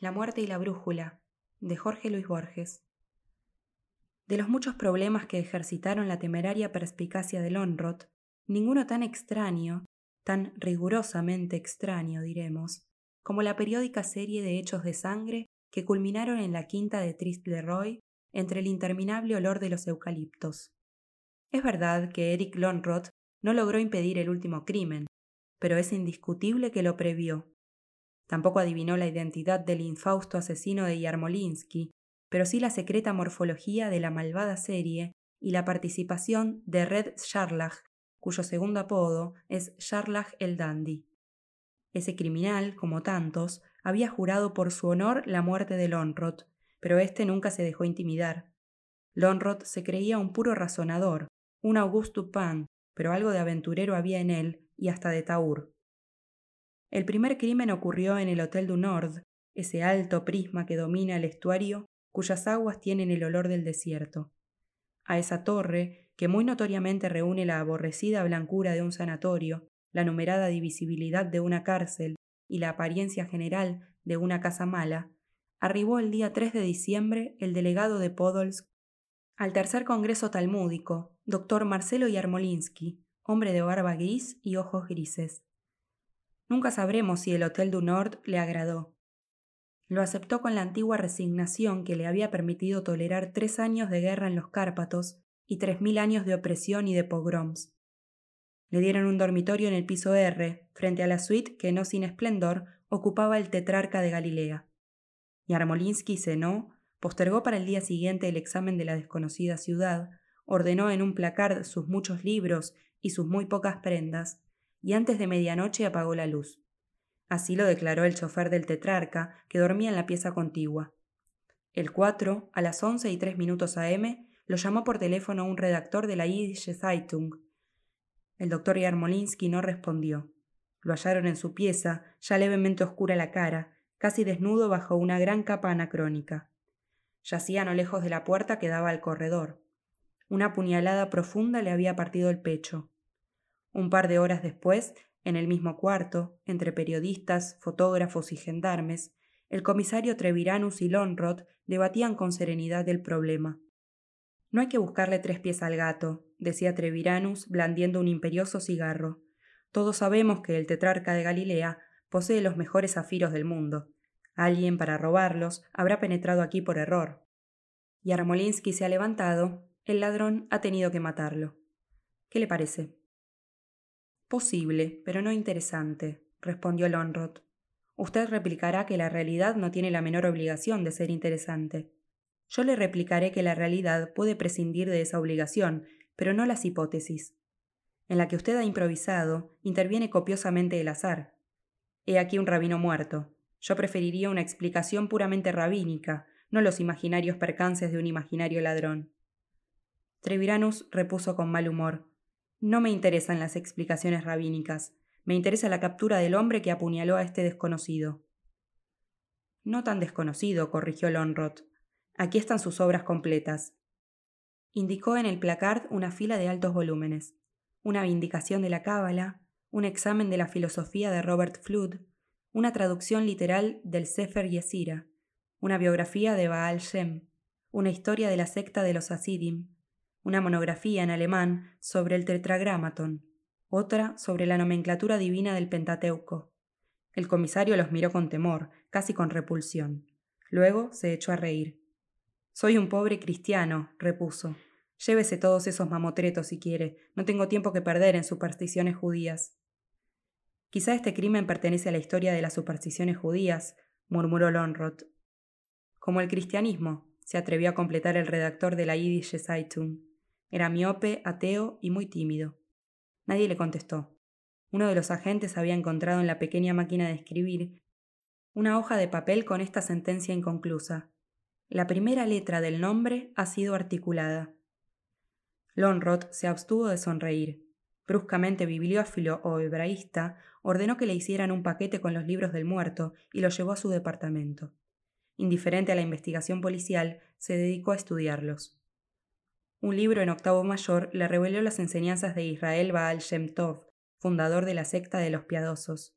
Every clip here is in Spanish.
La muerte y la brújula, de Jorge Luis Borges. De los muchos problemas que ejercitaron la temeraria perspicacia de Lonrot, ninguno tan extraño, tan rigurosamente extraño, diremos, como la periódica serie de hechos de sangre que culminaron en la quinta de Trist Leroy entre el interminable olor de los eucaliptos. Es verdad que Eric Lonrot no logró impedir el último crimen, pero es indiscutible que lo previó. Tampoco adivinó la identidad del infausto asesino de Yarmolinsky, pero sí la secreta morfología de la malvada serie y la participación de Red Sharlach, cuyo segundo apodo es Sharlach el Dandy. Ese criminal, como tantos, había jurado por su honor la muerte de Lonrot, pero éste nunca se dejó intimidar. Lonrot se creía un puro razonador, un Auguste Dupin, pero algo de aventurero había en él y hasta de Taur. El primer crimen ocurrió en el Hotel du Nord, ese alto prisma que domina el estuario cuyas aguas tienen el olor del desierto. A esa torre, que muy notoriamente reúne la aborrecida blancura de un sanatorio, la numerada divisibilidad de una cárcel y la apariencia general de una casa mala, arribó el día 3 de diciembre el delegado de Podolsk al tercer congreso talmúdico, doctor Marcelo Yarmolinsky, hombre de barba gris y ojos grises. Nunca sabremos si el Hotel du Nord le agradó. Lo aceptó con la antigua resignación que le había permitido tolerar tres años de guerra en los Cárpatos y tres mil años de opresión y de pogroms. Le dieron un dormitorio en el piso R, frente a la suite que no sin esplendor ocupaba el tetrarca de Galilea. Y Armolinsky cenó, postergó para el día siguiente el examen de la desconocida ciudad, ordenó en un placard sus muchos libros y sus muy pocas prendas, y antes de medianoche apagó la luz. Así lo declaró el chofer del tetrarca, que dormía en la pieza contigua. El 4, a las once y tres minutos AM, lo llamó por teléfono un redactor de la Yidische Zeitung. El doctor Yarmolinsky no respondió. Lo hallaron en su pieza, ya levemente oscura la cara, casi desnudo bajo una gran capa anacrónica. Yacía no lejos de la puerta que daba al corredor. Una puñalada profunda le había partido el pecho. Un par de horas después, en el mismo cuarto, entre periodistas, fotógrafos y gendarmes, el comisario Treviranus y Lonrod debatían con serenidad el problema. No hay que buscarle tres pies al gato, decía Treviranus, blandiendo un imperioso cigarro. Todos sabemos que el tetrarca de Galilea posee los mejores zafiros del mundo. Alguien, para robarlos, habrá penetrado aquí por error. Y Armolinsky se ha levantado, el ladrón ha tenido que matarlo. ¿Qué le parece? Posible, pero no interesante, respondió Lonrod. Usted replicará que la realidad no tiene la menor obligación de ser interesante. Yo le replicaré que la realidad puede prescindir de esa obligación, pero no las hipótesis. En la que usted ha improvisado, interviene copiosamente el azar. He aquí un rabino muerto. Yo preferiría una explicación puramente rabínica, no los imaginarios percances de un imaginario ladrón. Treviranus repuso con mal humor. No me interesan las explicaciones rabínicas, me interesa la captura del hombre que apuñaló a este desconocido. No tan desconocido, corrigió Lonrot. Aquí están sus obras completas. Indicó en el placard una fila de altos volúmenes, una vindicación de la Cábala, un examen de la filosofía de Robert Flood, una traducción literal del Sefer Yesira, una biografía de Baal Shem, una historia de la secta de los Hasidim, una monografía en alemán sobre el tetragramaton, otra sobre la nomenclatura divina del Pentateuco. El comisario los miró con temor, casi con repulsión. Luego se echó a reír. Soy un pobre cristiano, repuso. Llévese todos esos mamotretos si quiere. No tengo tiempo que perder en supersticiones judías. Quizá este crimen pertenece a la historia de las supersticiones judías, murmuró Lonrod. Como el cristianismo, se atrevió a completar el redactor de la Yiddish Zeitung. Era miope, ateo y muy tímido. Nadie le contestó. Uno de los agentes había encontrado en la pequeña máquina de escribir una hoja de papel con esta sentencia inconclusa. La primera letra del nombre ha sido articulada. Lonrod se abstuvo de sonreír. Bruscamente bibliófilo o hebraísta, ordenó que le hicieran un paquete con los libros del muerto y lo llevó a su departamento. Indiferente a la investigación policial, se dedicó a estudiarlos. Un libro en octavo mayor le reveló las enseñanzas de Israel Baal Shem Tov, fundador de la secta de los piadosos.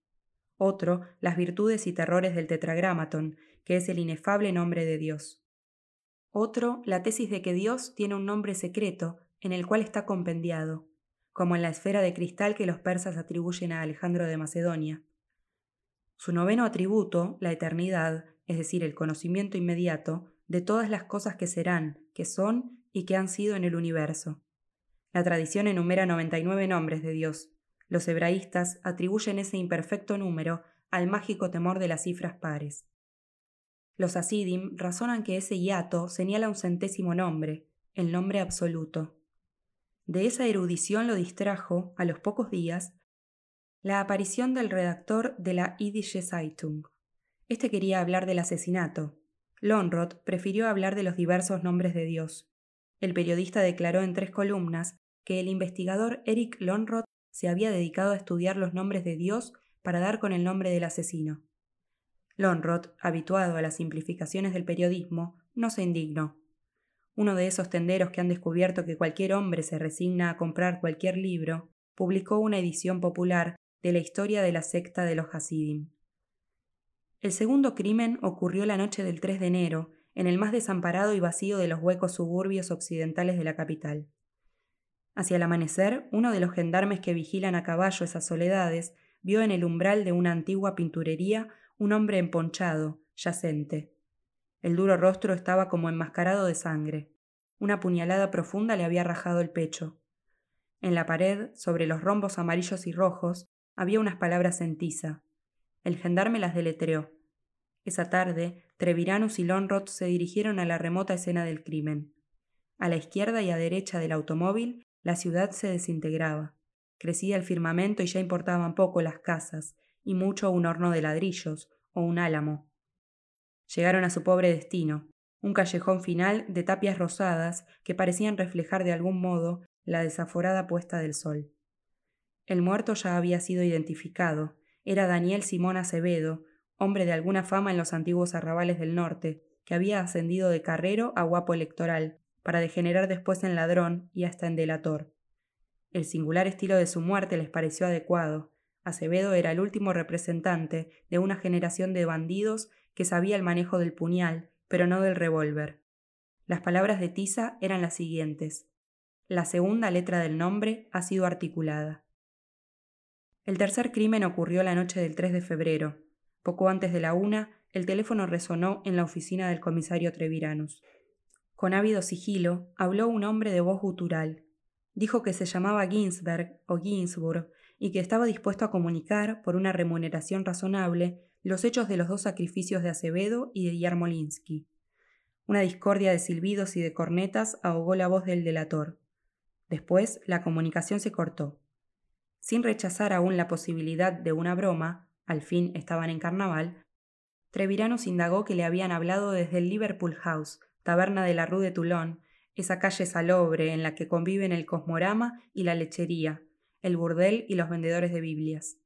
otro las virtudes y terrores del tetragramaton, que es el inefable nombre de Dios. Otro, la tesis de que Dios tiene un nombre secreto en el cual está compendiado, como en la esfera de cristal que los persas atribuyen a Alejandro de Macedonia. Su noveno atributo, la eternidad, es decir, el conocimiento inmediato de todas las cosas que serán, que son y que han sido en el universo. La tradición enumera 99 nombres de Dios. Los hebraístas atribuyen ese imperfecto número al mágico temor de las cifras pares. Los asidim razonan que ese hiato señala un centésimo nombre, el nombre absoluto. De esa erudición lo distrajo, a los pocos días, la aparición del redactor de la Idische Zeitung. Este quería hablar del asesinato. Lonrod prefirió hablar de los diversos nombres de Dios. El periodista declaró en tres columnas que el investigador Eric Lonrod se había dedicado a estudiar los nombres de Dios para dar con el nombre del asesino. Lonrod, habituado a las simplificaciones del periodismo, no se indignó. Uno de esos tenderos que han descubierto que cualquier hombre se resigna a comprar cualquier libro, publicó una edición popular de la historia de la secta de los Hasidim. El segundo crimen ocurrió la noche del 3 de enero, en el más desamparado y vacío de los huecos suburbios occidentales de la capital. Hacia el amanecer, uno de los gendarmes que vigilan a caballo esas soledades vio en el umbral de una antigua pinturería un hombre emponchado, yacente. El duro rostro estaba como enmascarado de sangre. Una puñalada profunda le había rajado el pecho. En la pared, sobre los rombos amarillos y rojos, había unas palabras en tiza. El gendarme las deletreó. Esa tarde, Treviranus y Lonrod se dirigieron a la remota escena del crimen. A la izquierda y a derecha del automóvil la ciudad se desintegraba. Crecía el firmamento y ya importaban poco las casas, y mucho un horno de ladrillos o un álamo. Llegaron a su pobre destino, un callejón final de tapias rosadas que parecían reflejar de algún modo la desaforada puesta del sol. El muerto ya había sido identificado. Era Daniel Simón Acevedo, hombre de alguna fama en los antiguos arrabales del norte, que había ascendido de carrero a guapo electoral, para degenerar después en ladrón y hasta en delator. El singular estilo de su muerte les pareció adecuado. Acevedo era el último representante de una generación de bandidos que sabía el manejo del puñal, pero no del revólver. Las palabras de Tiza eran las siguientes. La segunda letra del nombre ha sido articulada. El tercer crimen ocurrió la noche del 3 de febrero. Poco antes de la una, el teléfono resonó en la oficina del comisario Treviranus. Con ávido sigilo, habló un hombre de voz gutural. Dijo que se llamaba Ginsberg o Ginsburg y que estaba dispuesto a comunicar, por una remuneración razonable, los hechos de los dos sacrificios de Acevedo y de Yarmolinsky. Una discordia de silbidos y de cornetas ahogó la voz del delator. Después la comunicación se cortó. Sin rechazar aún la posibilidad de una broma, al fin estaban en carnaval, Treviranus indagó que le habían hablado desde el Liverpool House, taberna de la Rue de Toulon, esa calle salobre en la que conviven el cosmorama y la lechería, el burdel y los vendedores de Biblias.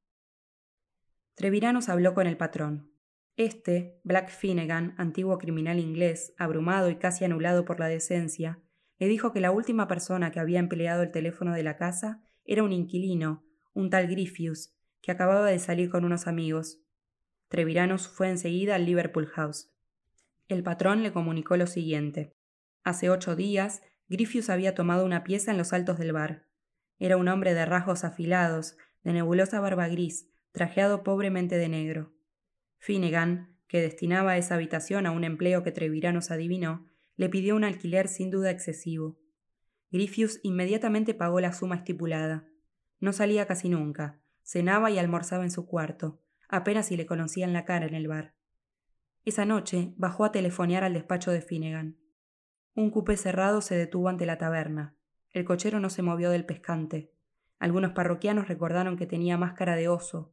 Treviranus habló con el patrón. Este, Black Finnegan, antiguo criminal inglés, abrumado y casi anulado por la decencia, le dijo que la última persona que había empleado el teléfono de la casa era un inquilino, un tal Griffius, que acababa de salir con unos amigos. Treviranus fue enseguida al Liverpool House. El patrón le comunicó lo siguiente. Hace ocho días, Griffius había tomado una pieza en los altos del bar. Era un hombre de rasgos afilados, de nebulosa barba gris, trajeado pobremente de negro. Finnegan, que destinaba esa habitación a un empleo que Treviranus adivinó, le pidió un alquiler sin duda excesivo. Griffius inmediatamente pagó la suma estipulada. No salía casi nunca, cenaba y almorzaba en su cuarto, apenas si le conocían la cara en el bar. Esa noche bajó a telefonear al despacho de Finnegan. Un cupé cerrado se detuvo ante la taberna. El cochero no se movió del pescante. Algunos parroquianos recordaron que tenía máscara de oso.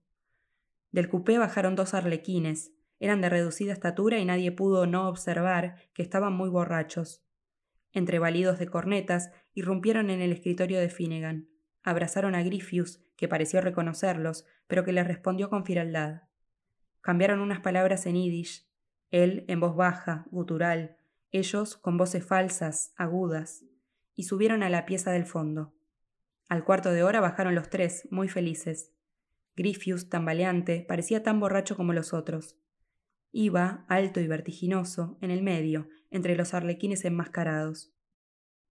Del cupé bajaron dos arlequines. Eran de reducida estatura y nadie pudo no observar que estaban muy borrachos. Entre balidos de cornetas, irrumpieron en el escritorio de Finnegan. Abrazaron a Griffius, que pareció reconocerlos, pero que les respondió con frialdad. Cambiaron unas palabras en yiddish, él en voz baja, gutural, ellos con voces falsas, agudas, y subieron a la pieza del fondo. Al cuarto de hora bajaron los tres, muy felices. Griffius, tambaleante, parecía tan borracho como los otros. Iba, alto y vertiginoso, en el medio, entre los arlequines enmascarados.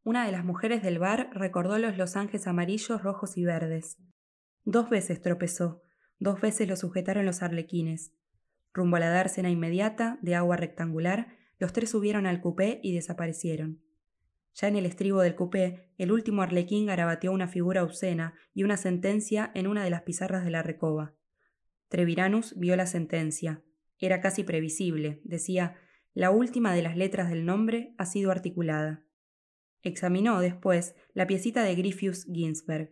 Una de las mujeres del bar recordó los losanges amarillos, rojos y verdes. Dos veces tropezó, dos veces lo sujetaron los arlequines. Rumbo a la dársena inmediata, de agua rectangular, los tres subieron al cupé y desaparecieron. Ya en el estribo del cupé, el último arlequín garabateó una figura obscena y una sentencia en una de las pizarras de la recoba. Treviranus vio la sentencia. Era casi previsible. Decía, la última de las letras del nombre ha sido articulada. Examinó después la piecita de Griffius Ginsberg.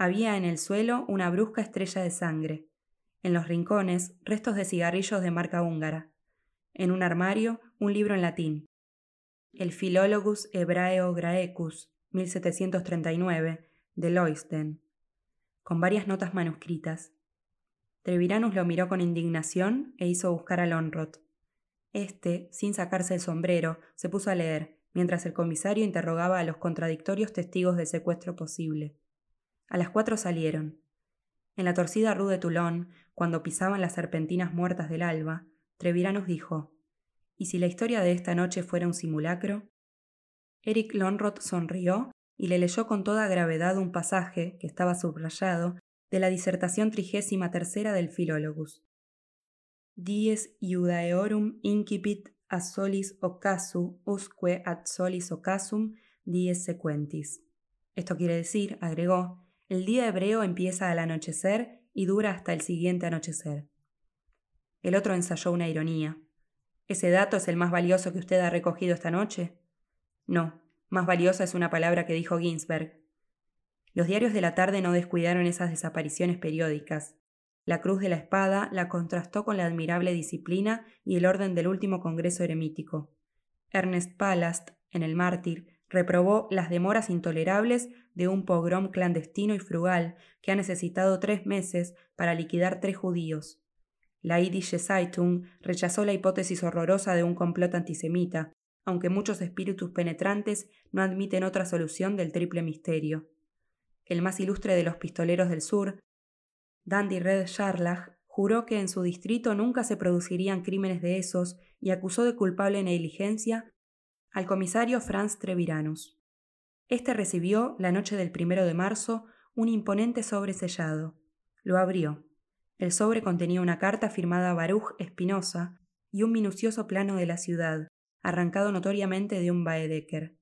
Había en el suelo una brusca estrella de sangre. En los rincones, restos de cigarrillos de marca húngara. En un armario, un libro en latín. El Philologus Hebraeo Graecus, 1739, de Loisden, con varias notas manuscritas. Treviranus lo miró con indignación e hizo buscar a Lonrot. Este, sin sacarse el sombrero, se puso a leer, mientras el comisario interrogaba a los contradictorios testigos del secuestro posible. A las cuatro salieron. En la torcida rue de Toulon, cuando pisaban las serpentinas muertas del alba, Treviranus dijo: ¿Y si la historia de esta noche fuera un simulacro? Eric Lonrot sonrió y le leyó con toda gravedad un pasaje, que estaba subrayado, de la disertación trigésima tercera del Philologus. Dies Iudaeorum incipit a solis ocasu usque ad solis ocasum dies sequentis. Esto quiere decir, agregó, el día hebreo empieza al anochecer y dura hasta el siguiente anochecer. El otro ensayó una ironía. ¿Ese dato es el más valioso que usted ha recogido esta noche? No, más valiosa es una palabra que dijo Ginsberg. Los diarios de la tarde no descuidaron esas desapariciones periódicas. La cruz de la espada la contrastó con la admirable disciplina y el orden del último Congreso eremítico. Ernest Palast, en El Mártir, reprobó las demoras intolerables de un pogrom clandestino y frugal que ha necesitado tres meses para liquidar tres judíos. La Idische Zeitung rechazó la hipótesis horrorosa de un complot antisemita, aunque muchos espíritus penetrantes no admiten otra solución del triple misterio. El más ilustre de los pistoleros del sur, Dandy Red Scharlach, juró que en su distrito nunca se producirían crímenes de esos y acusó de culpable negligencia al comisario Franz Treviranus. Este recibió, la noche del primero de marzo, un imponente sobre sellado. Lo abrió. El sobre contenía una carta firmada Baruch Espinosa y un minucioso plano de la ciudad, arrancado notoriamente de un Baedeker.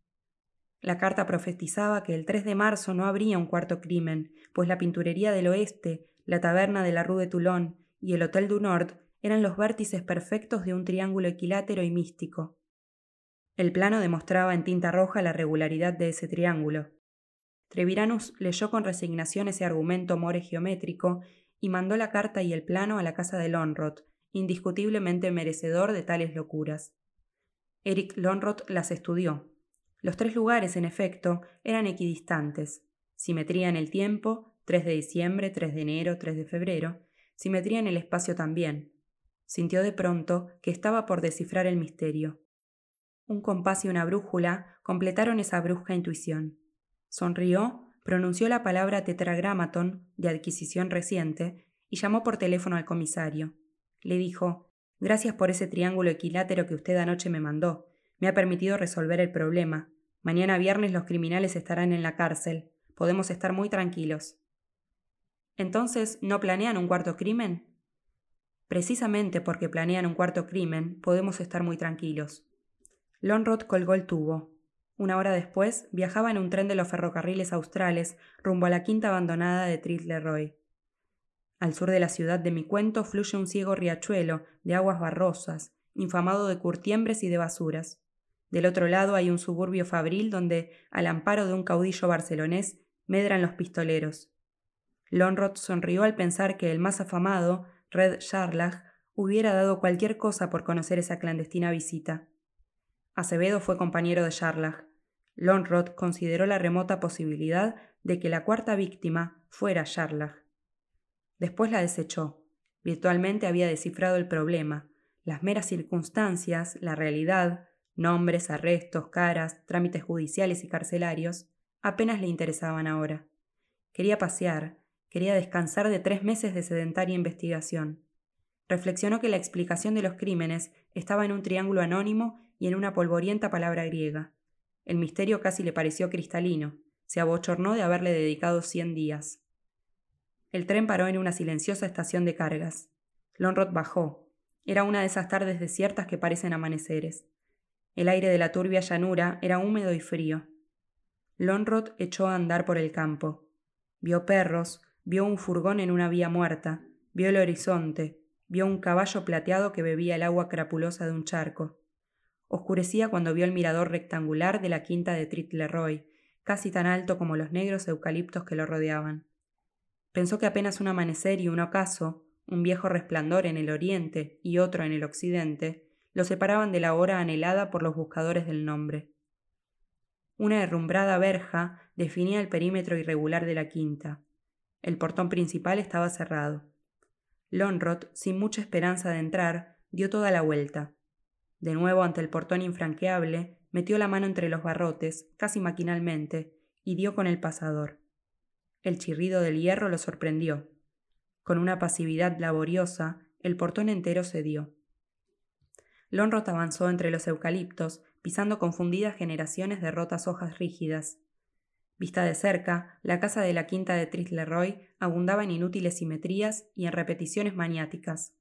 La carta profetizaba que el 3 de marzo no habría un cuarto crimen, pues la pinturería del oeste, la taberna de la Rue de Toulon y el Hotel du Nord eran los vértices perfectos de un triángulo equilátero y místico. El plano demostraba en tinta roja la regularidad de ese triángulo. Treviranus leyó con resignación ese argumento more geométrico y mandó la carta y el plano a la casa de Lonrot, indiscutiblemente merecedor de tales locuras. Eric Lonrot las estudió. Los tres lugares, en efecto, eran equidistantes. Simetría en el tiempo, 3 de diciembre, 3 de enero, 3 de febrero. Simetría en el espacio también. Sintió de pronto que estaba por descifrar el misterio. Un compás y una brújula completaron esa brusca intuición. Sonrió pronunció la palabra tetragramaton de adquisición reciente y llamó por teléfono al comisario. Le dijo Gracias por ese triángulo equilátero que usted anoche me mandó. Me ha permitido resolver el problema. Mañana viernes los criminales estarán en la cárcel. Podemos estar muy tranquilos. Entonces, ¿no planean un cuarto crimen? Precisamente porque planean un cuarto crimen, podemos estar muy tranquilos. Lonrod colgó el tubo. Una hora después, viajaba en un tren de los ferrocarriles australes rumbo a la quinta abandonada de Tritleroy. Al sur de la ciudad de mi cuento fluye un ciego riachuelo de aguas barrosas, infamado de curtiembres y de basuras. Del otro lado hay un suburbio fabril donde, al amparo de un caudillo barcelonés, medran los pistoleros. Lonrod sonrió al pensar que el más afamado, Red Charlach, hubiera dado cualquier cosa por conocer esa clandestina visita. Acevedo fue compañero de Charlach. Lonrod consideró la remota posibilidad de que la cuarta víctima fuera Charlach. Después la desechó. Virtualmente había descifrado el problema. Las meras circunstancias, la realidad, nombres, arrestos, caras, trámites judiciales y carcelarios, apenas le interesaban ahora. Quería pasear, Quería descansar de tres meses de sedentaria investigación. Reflexionó que la explicación de los crímenes estaba en un triángulo anónimo y en una polvorienta palabra griega. El misterio casi le pareció cristalino. Se abochornó de haberle dedicado cien días. El tren paró en una silenciosa estación de cargas. Lonrod bajó. Era una de esas tardes desiertas que parecen amaneceres. El aire de la turbia llanura era húmedo y frío. Lonrod echó a andar por el campo. Vio perros, vio un furgón en una vía muerta, vio el horizonte, vio un caballo plateado que bebía el agua crapulosa de un charco. Oscurecía cuando vio el mirador rectangular de la quinta de Tritleroy, casi tan alto como los negros eucaliptos que lo rodeaban. Pensó que apenas un amanecer y un ocaso, un viejo resplandor en el oriente y otro en el occidente, lo separaban de la hora anhelada por los buscadores del nombre. Una herrumbrada verja definía el perímetro irregular de la quinta. El portón principal estaba cerrado. Lonrod, sin mucha esperanza de entrar, dio toda la vuelta. De nuevo ante el portón infranqueable, metió la mano entre los barrotes, casi maquinalmente, y dio con el pasador. El chirrido del hierro lo sorprendió. Con una pasividad laboriosa, el portón entero cedió. Lonrod avanzó entre los eucaliptos, pisando confundidas generaciones de rotas hojas rígidas. Vista de cerca, la casa de la quinta de Trisleroy abundaba en inútiles simetrías y en repeticiones maniáticas.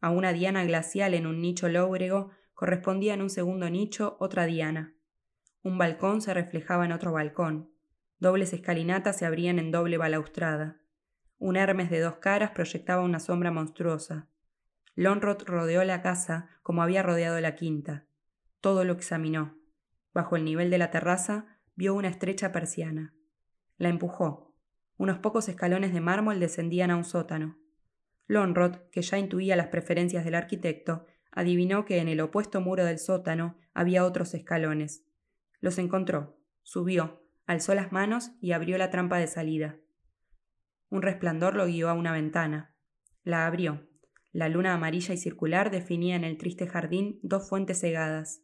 A una diana glacial en un nicho lóbrego correspondía en un segundo nicho otra diana. Un balcón se reflejaba en otro balcón. Dobles escalinatas se abrían en doble balaustrada. Un Hermes de dos caras proyectaba una sombra monstruosa. Lonrod rodeó la casa como había rodeado la quinta. Todo lo examinó. Bajo el nivel de la terraza vio una estrecha persiana. La empujó. Unos pocos escalones de mármol descendían a un sótano. Lonrod, que ya intuía las preferencias del arquitecto, adivinó que en el opuesto muro del sótano había otros escalones. Los encontró, subió, alzó las manos y abrió la trampa de salida. Un resplandor lo guió a una ventana. La abrió. La luna amarilla y circular definía en el triste jardín dos fuentes cegadas.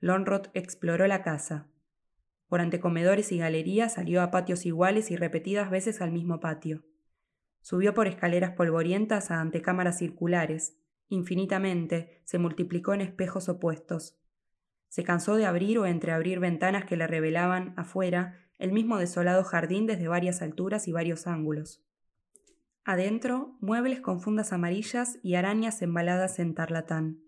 Lonrod exploró la casa. Por antecomedores y galerías salió a patios iguales y repetidas veces al mismo patio. Subió por escaleras polvorientas a antecámaras circulares. Infinitamente se multiplicó en espejos opuestos. Se cansó de abrir o entreabrir ventanas que le revelaban, afuera, el mismo desolado jardín desde varias alturas y varios ángulos. Adentro, muebles con fundas amarillas y arañas embaladas en tarlatán.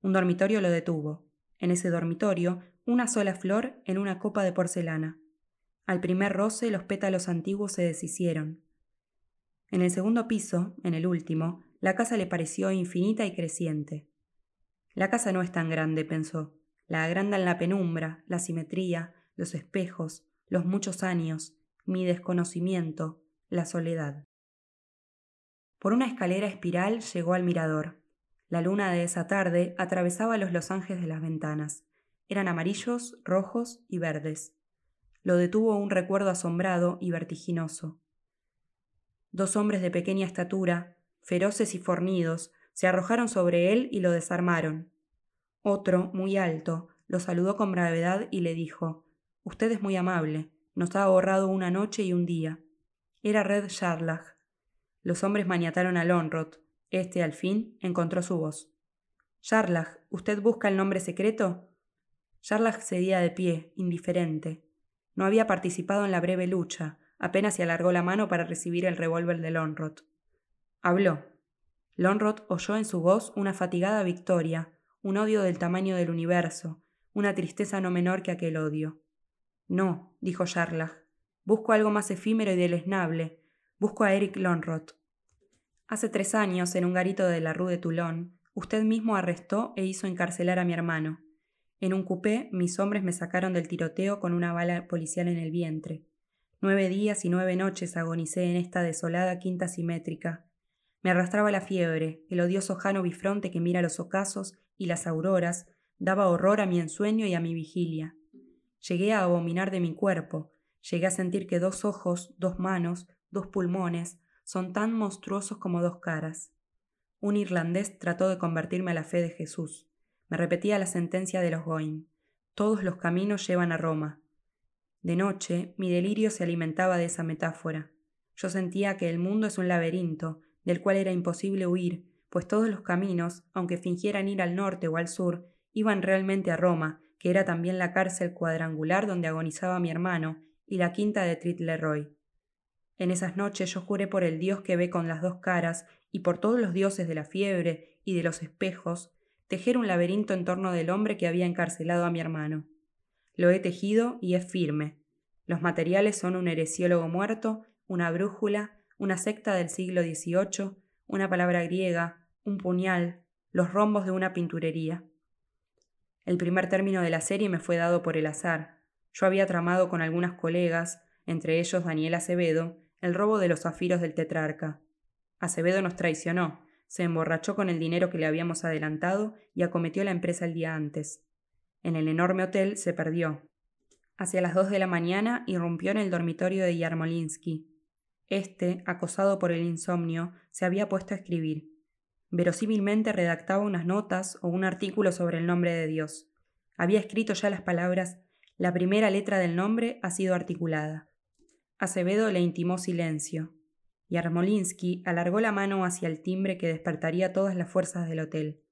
Un dormitorio lo detuvo. En ese dormitorio una sola flor en una copa de porcelana. Al primer roce los pétalos antiguos se deshicieron. En el segundo piso, en el último, la casa le pareció infinita y creciente. La casa no es tan grande, pensó. La agrandan la penumbra, la simetría, los espejos, los muchos años, mi desconocimiento, la soledad. Por una escalera espiral llegó al mirador. La luna de esa tarde atravesaba los losanges de las ventanas. Eran amarillos, rojos y verdes. Lo detuvo un recuerdo asombrado y vertiginoso. Dos hombres de pequeña estatura, feroces y fornidos, se arrojaron sobre él y lo desarmaron. Otro, muy alto, lo saludó con gravedad y le dijo Usted es muy amable. Nos ha ahorrado una noche y un día. Era Red Sharlach. Los hombres maniataron a Lonrod. Este, al fin, encontró su voz. Sharlach, ¿usted busca el nombre secreto? Sherlock cedía de pie, indiferente. No había participado en la breve lucha, apenas se alargó la mano para recibir el revólver de Lonrod. Habló. Lonrod oyó en su voz una fatigada victoria, un odio del tamaño del universo, una tristeza no menor que aquel odio. No, dijo Sherlock. Busco algo más efímero y deleznable. Busco a Eric Lonrod. Hace tres años, en un garito de la Rue de Toulon, usted mismo arrestó e hizo encarcelar a mi hermano. En un coupé, mis hombres me sacaron del tiroteo con una bala policial en el vientre. Nueve días y nueve noches agonicé en esta desolada quinta simétrica. Me arrastraba la fiebre, el odioso jano bifronte que mira los ocasos y las auroras, daba horror a mi ensueño y a mi vigilia. Llegué a abominar de mi cuerpo, llegué a sentir que dos ojos, dos manos, dos pulmones, son tan monstruosos como dos caras. Un irlandés trató de convertirme a la fe de Jesús. Me repetía la sentencia de los Goim. Todos los caminos llevan a Roma. De noche, mi delirio se alimentaba de esa metáfora. Yo sentía que el mundo es un laberinto, del cual era imposible huir, pues todos los caminos, aunque fingieran ir al norte o al sur, iban realmente a Roma, que era también la cárcel cuadrangular donde agonizaba mi hermano, y la quinta de Tritleroy. En esas noches yo juré por el Dios que ve con las dos caras, y por todos los dioses de la fiebre y de los espejos, tejer un laberinto en torno del hombre que había encarcelado a mi hermano. Lo he tejido y es firme. Los materiales son un heresiólogo muerto, una brújula, una secta del siglo XVIII, una palabra griega, un puñal, los rombos de una pinturería. El primer término de la serie me fue dado por el azar. Yo había tramado con algunas colegas, entre ellos Daniel Acevedo, el robo de los zafiros del tetrarca. Acevedo nos traicionó, se emborrachó con el dinero que le habíamos adelantado y acometió la empresa el día antes. En el enorme hotel se perdió. Hacia las dos de la mañana irrumpió en el dormitorio de Yarmolinsky. Este, acosado por el insomnio, se había puesto a escribir. Verosímilmente redactaba unas notas o un artículo sobre el nombre de Dios. Había escrito ya las palabras La primera letra del nombre ha sido articulada. Acevedo le intimó silencio. Yarmolinsky alargó la mano hacia el timbre que despertaría todas las fuerzas del hotel.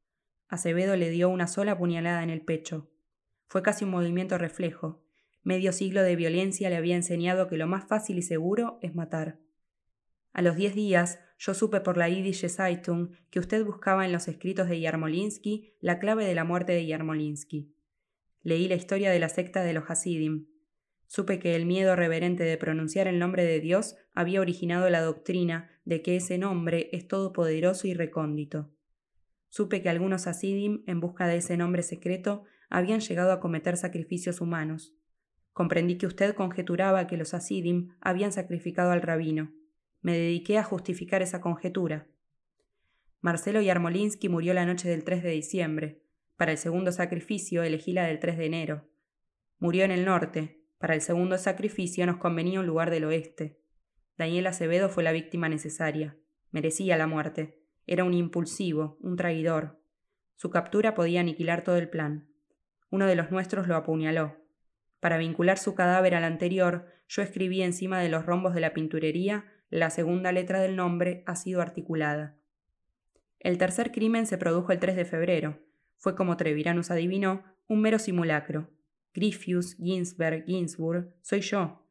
Acevedo le dio una sola puñalada en el pecho. Fue casi un movimiento reflejo. Medio siglo de violencia le había enseñado que lo más fácil y seguro es matar. A los diez días, yo supe por la Yiddish Zeitung que usted buscaba en los escritos de Yarmolinsky la clave de la muerte de Yarmolinsky. Leí la historia de la secta de los Hasidim. Supe que el miedo reverente de pronunciar el nombre de Dios había originado la doctrina de que ese nombre es todopoderoso y recóndito. Supe que algunos Hasidim, en busca de ese nombre secreto, habían llegado a cometer sacrificios humanos. Comprendí que usted conjeturaba que los Hasidim habían sacrificado al rabino. Me dediqué a justificar esa conjetura. Marcelo Yarmolinsky murió la noche del 3 de diciembre. Para el segundo sacrificio elegí la del 3 de enero. Murió en el norte, para el segundo sacrificio nos convenía un lugar del oeste. Daniel Acevedo fue la víctima necesaria. Merecía la muerte. Era un impulsivo, un traidor. Su captura podía aniquilar todo el plan. Uno de los nuestros lo apuñaló. Para vincular su cadáver al anterior, yo escribí encima de los rombos de la pinturería la segunda letra del nombre ha sido articulada. El tercer crimen se produjo el 3 de febrero. Fue como Treviranus adivinó, un mero simulacro. Griffius, Ginsberg, Ginsburg, soy yo.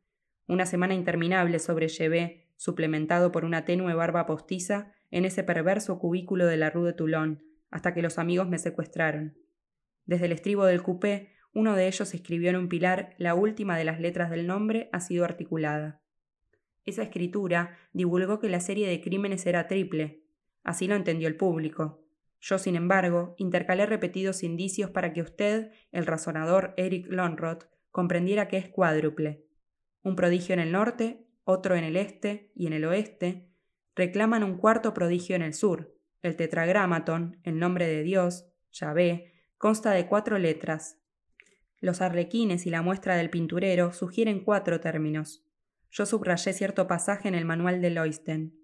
Una semana interminable sobrellevé, suplementado por una tenue barba postiza, en ese perverso cubículo de la Rue de Toulon, hasta que los amigos me secuestraron. Desde el estribo del coupé, uno de ellos escribió en un pilar la última de las letras del nombre ha sido articulada. Esa escritura divulgó que la serie de crímenes era triple. Así lo entendió el público. Yo, sin embargo, intercalé repetidos indicios para que usted, el razonador Eric Lonrod, comprendiera que es cuádruple. Un prodigio en el norte, otro en el este y en el oeste, reclaman un cuarto prodigio en el sur. El tetragramaton, el nombre de Dios, Yahvé, consta de cuatro letras. Los arlequines y la muestra del pinturero sugieren cuatro términos. Yo subrayé cierto pasaje en el manual de Loisten.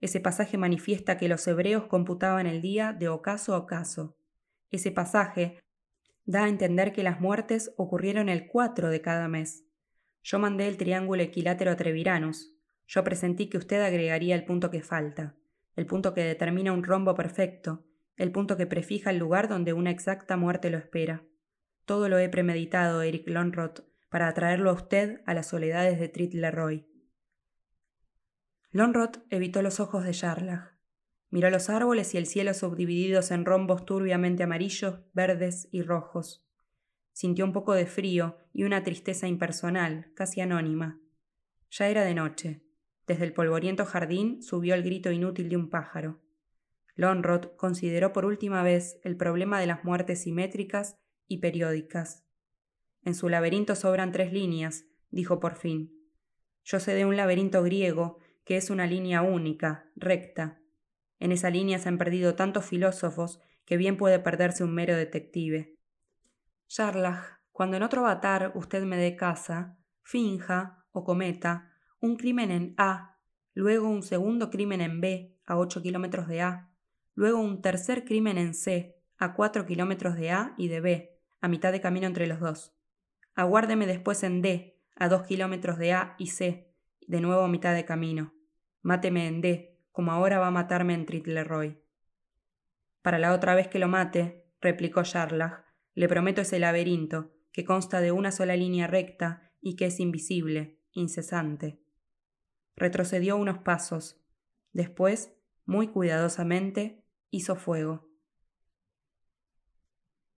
Ese pasaje manifiesta que los hebreos computaban el día de ocaso a ocaso. Ese pasaje da a entender que las muertes ocurrieron el 4 de cada mes. Yo mandé el triángulo equilátero a Treviranus. Yo presentí que usted agregaría el punto que falta, el punto que determina un rombo perfecto, el punto que prefija el lugar donde una exacta muerte lo espera. Todo lo he premeditado, Eric Lonroth, para atraerlo a usted a las soledades de Trit-Leroy. Lonrod evitó los ojos de Jarlach. Miró los árboles y el cielo subdivididos en rombos turbiamente amarillos, verdes y rojos. Sintió un poco de frío y una tristeza impersonal, casi anónima. Ya era de noche. Desde el polvoriento jardín subió el grito inútil de un pájaro. Lonrod consideró por última vez el problema de las muertes simétricas y periódicas. En su laberinto sobran tres líneas, dijo por fin. Yo sé de un laberinto griego que es una línea única, recta. En esa línea se han perdido tantos filósofos que bien puede perderse un mero detective. Charlach, cuando en otro avatar usted me dé casa, finja o cometa un crimen en A, luego un segundo crimen en B, a 8 kilómetros de A, luego un tercer crimen en C, a 4 kilómetros de A y de B, a mitad de camino entre los dos. Aguárdeme después en D, a 2 kilómetros de A y C, de nuevo a mitad de camino. Máteme en D, como ahora va a matarme en Tritleroy. Para la otra vez que lo mate, replicó Sharlach, le prometo ese laberinto, que consta de una sola línea recta y que es invisible, incesante. Retrocedió unos pasos. Después, muy cuidadosamente, hizo fuego.